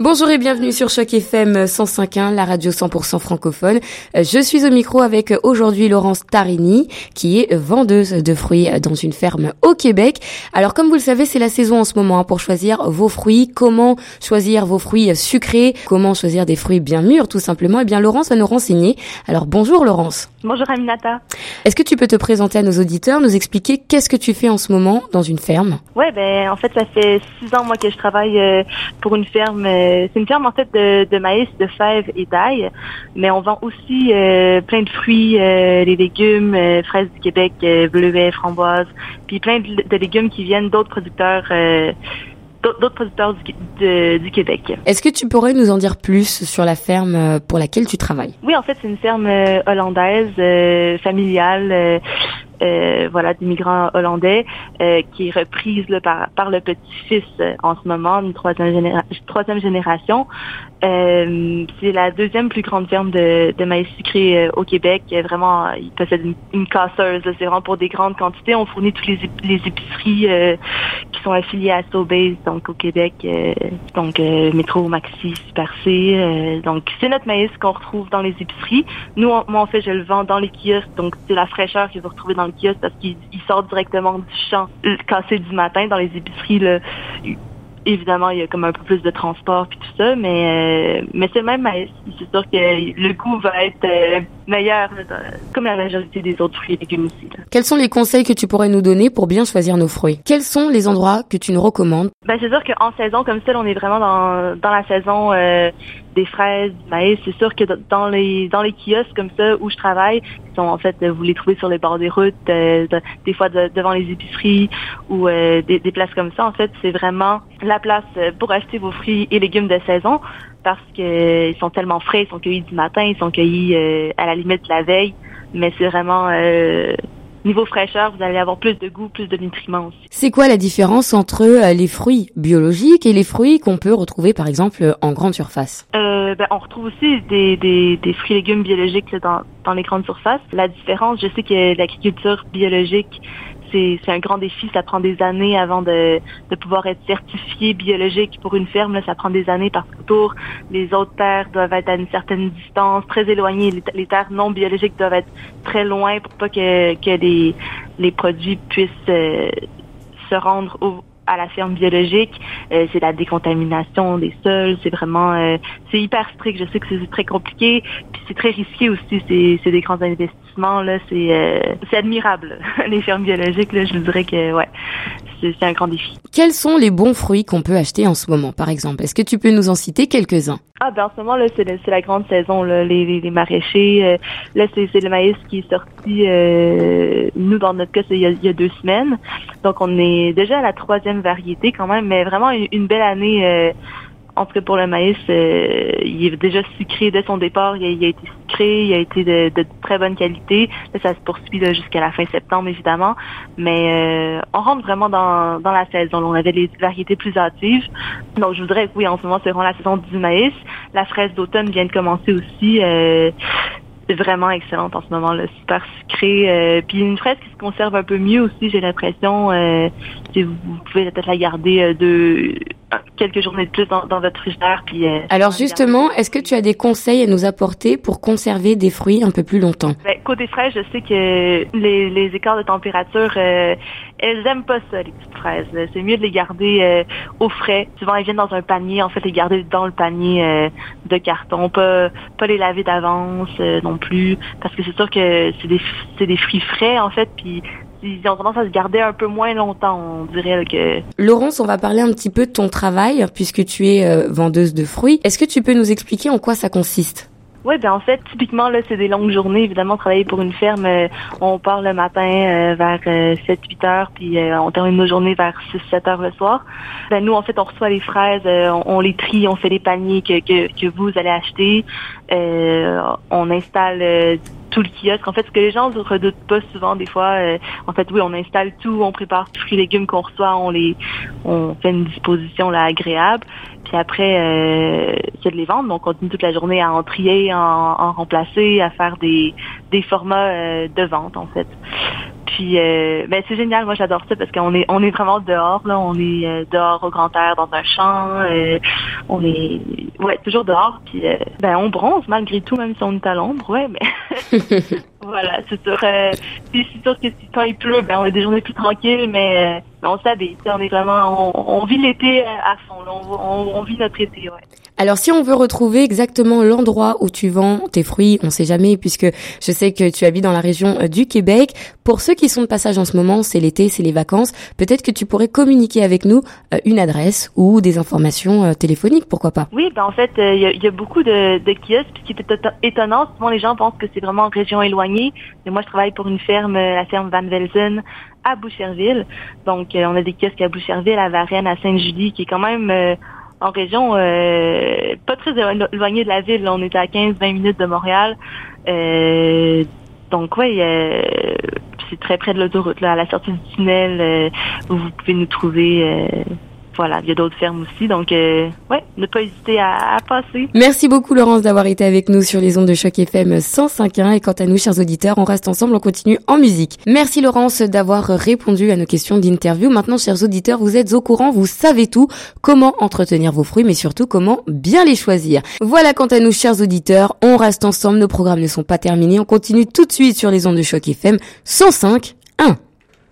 Bonjour et bienvenue sur Choc FM 105.1, la radio 100% francophone. Euh, je suis au micro avec euh, aujourd'hui Laurence Tarini, qui est vendeuse de fruits dans une ferme au Québec. Alors comme vous le savez, c'est la saison en ce moment hein, pour choisir vos fruits. Comment choisir vos fruits sucrés? Comment choisir des fruits bien mûrs, tout simplement? Eh bien, Laurence va nous renseigner. Alors bonjour Laurence. Bonjour Aminata. Est-ce que tu peux te présenter à nos auditeurs, nous expliquer qu'est-ce que tu fais en ce moment dans une ferme? Ouais, ben en fait, ça fait six ans moi que je travaille euh, pour une ferme euh, c'est une ferme en fait de, maïs, de fèves et d'ail, mais on vend aussi euh, plein de fruits, euh, les légumes, euh, fraises du Québec, bleuets, framboises, puis plein de, légumes qui viennent d'autres producteurs d'autres producteurs du, du Québec. Est-ce que tu pourrais nous en dire plus sur la ferme pour laquelle tu travailles? Oui, en fait, c'est une ferme hollandaise, familiale. Euh, voilà, d'immigrants hollandais euh, qui est reprise par, par le petit-fils euh, en ce moment, une troisième, troisième génération. Euh, c'est la deuxième plus grande ferme de, de maïs sucré euh, au Québec. Vraiment, il possède une, une casseuse. C'est vraiment pour des grandes quantités. On fournit toutes les, les épiceries euh, qui sont affiliées à Sobeys, donc au Québec, donc Métro, Maxi, Super C. donc c'est notre maïs qu'on retrouve dans les épiceries. Nous, moi en fait, je le vends dans les kiosques. Donc c'est la fraîcheur que vous retrouvez dans le kiosque parce qu'il sort directement du champ cassé du matin dans les épiceries. Là, évidemment, il y a comme un peu plus de transport puis tout ça, mais euh, mais c'est le même C'est sûr que le goût va être euh, meilleur, comme la majorité des autres fruits et légumes aussi. Quels sont les conseils que tu pourrais nous donner pour bien choisir nos fruits? Quels sont les endroits que tu nous recommandes? Ben c'est sûr qu'en saison comme ça, on est vraiment dans dans la saison euh, des fraises, du maïs. C'est sûr que dans les dans les kiosques comme ça où je travaille, qui sont en fait vous les trouvez sur les bords des routes, des fois devant les épiceries ou des, des places comme ça. En fait, c'est vraiment la place euh, pour acheter vos fruits et légumes de saison parce qu'ils sont tellement frais, ils sont cueillis du matin, ils sont cueillis euh, à la limite de la veille, mais c'est vraiment euh, niveau fraîcheur, vous allez avoir plus de goût, plus de nutriments aussi. C'est quoi la différence entre les fruits biologiques et les fruits qu'on peut retrouver par exemple en grande surface? Euh, ben, On retrouve aussi des, des, des fruits et légumes biologiques dans, dans les grandes surfaces. La différence, je sais que l'agriculture biologique c'est un grand défi. Ça prend des années avant de, pouvoir être certifié biologique pour une ferme. ça prend des années parce qu'autour, les autres terres doivent être à une certaine distance, très éloignées. Les, terres non biologiques doivent être très loin pour pas que, les produits puissent euh, se rendre au, à la ferme biologique, euh, c'est la décontamination des sols, c'est vraiment, euh, c'est hyper strict. Je sais que c'est très compliqué, puis c'est très risqué aussi. C'est, des grands investissements là, c'est, euh, c'est admirable. Les fermes biologiques là, je vous dirais que ouais, c'est un grand défi. Quels sont les bons fruits qu'on peut acheter en ce moment, par exemple? Est-ce que tu peux nous en citer quelques-uns? Ah ben en ce moment là, c'est, la grande saison là, les, les, les maraîchers. Euh, là, c'est, le maïs qui est sorti. Euh, nous, dans notre cas, c'est il y, a, il y, a, deux semaines. Donc on est déjà à la troisième variété quand même, mais vraiment une, belle année. Euh, en tout cas pour le maïs, euh, il est déjà sucré dès son départ. Il a, été sucré, il a été de, très bonne qualité. Là, ça se poursuit jusqu'à la fin septembre, évidemment. Mais euh, on rentre vraiment dans, la saison. On avait les variétés plus hâtives. Donc, je voudrais oui, en ce moment, c'est vraiment la saison du maïs. La fraise d'automne vient de commencer aussi. Euh, vraiment excellente en ce moment, super sucrée. Euh, puis une fraise qui se conserve un peu mieux aussi, j'ai l'impression. Euh, vous, pouvez peut-être la garder euh, de quelques journées de plus dans, votre frigidaire. Puis, euh, Alors justement, est-ce que tu as des conseils à nous apporter pour conserver des fruits un peu plus longtemps? Ben, Côté frais, je sais que les, les écarts de température, euh, elles aiment pas ça, les petites fraises. C'est mieux de les garder euh, au frais. Souvent, elles viennent dans un panier. En fait, les garder dans le panier de carton, pas pas les laver d'avance non plus, parce que c'est sûr que c'est des c'est des fruits frais en fait, puis ils ont tendance à se garder un peu moins longtemps, on dirait que. Laurence, on va parler un petit peu de ton travail puisque tu es euh, vendeuse de fruits. Est-ce que tu peux nous expliquer en quoi ça consiste? Oui, ben en fait, typiquement là, c'est des longues journées. Évidemment, travailler pour une ferme, euh, on part le matin euh, vers 7-8 heures, puis on termine nos journées vers 6-7 heures le soir. Ben nous, en fait, on reçoit les fraises, on, les trie, on fait les paniers que, que, que vous allez acheter. on installe le kiosque. En fait, ce que les gens ne redoutent pas souvent, des fois, euh, en fait, oui, on installe tout, on prépare tous les légumes qu'on reçoit, on les, on fait une disposition agréable. Puis après, euh, c'est de les vendre. Donc, on continue toute la journée à en trier, en, en remplacer, à faire des, des formats euh, de vente, en fait. Puis euh, ben c'est génial, moi j'adore ça parce qu'on est on est vraiment dehors là, on est euh, dehors au grand air dans un champ, euh, on est ouais toujours dehors puis euh, ben on bronze malgré tout même si on est à l'ombre, ouais mais voilà c'est sûr. c'est sûr que si quand il pleut, ben on a des journées plus tranquilles, mais on s'habille, on est vraiment on, on vit l'été à fond, là, on, on, vit notre été, ouais. Alors si on veut retrouver exactement l'endroit où tu vends tes fruits, on sait jamais puisque je sais que tu habites dans la région du Québec. Pour ceux qui sont de passage en ce moment, c'est l'été, c'est les vacances, peut-être que tu pourrais communiquer avec nous euh, une adresse ou des informations euh, téléphoniques, pourquoi pas Oui, ben en fait, euh, il y, a, beaucoup de, kiosques, qui est étonnant. Souvent, les gens pensent que c'est vraiment en région éloignée. Mais moi, je travaille pour une ferme, la ferme Van Velzen, à Boucherville. Donc, on a des kiosques à Boucherville, à Varennes, à Sainte-Julie, qui est quand même en région euh, pas très éloignée de la ville. On est à 15-20 minutes de Montréal. Euh, donc oui, euh, c'est très près de l'autoroute, là, à la sortie du tunnel, où vous pouvez nous trouver voilà, il y a d'autres fermes aussi. Donc, euh, ouais, ne pas hésiter à, à, passer. Merci beaucoup, Laurence, d'avoir été avec nous sur les ondes de choc FM 105.1. Et quant à nous, chers auditeurs, on reste ensemble, on continue en musique. Merci, Laurence, d'avoir répondu à nos questions d'interview. Maintenant, chers auditeurs, vous êtes au courant, vous savez tout, comment entretenir vos fruits, mais surtout comment bien les choisir. Voilà, quant à nous, chers auditeurs, on reste ensemble. Nos programmes ne sont pas terminés. On continue tout de suite sur les ondes de choc FM 105.1.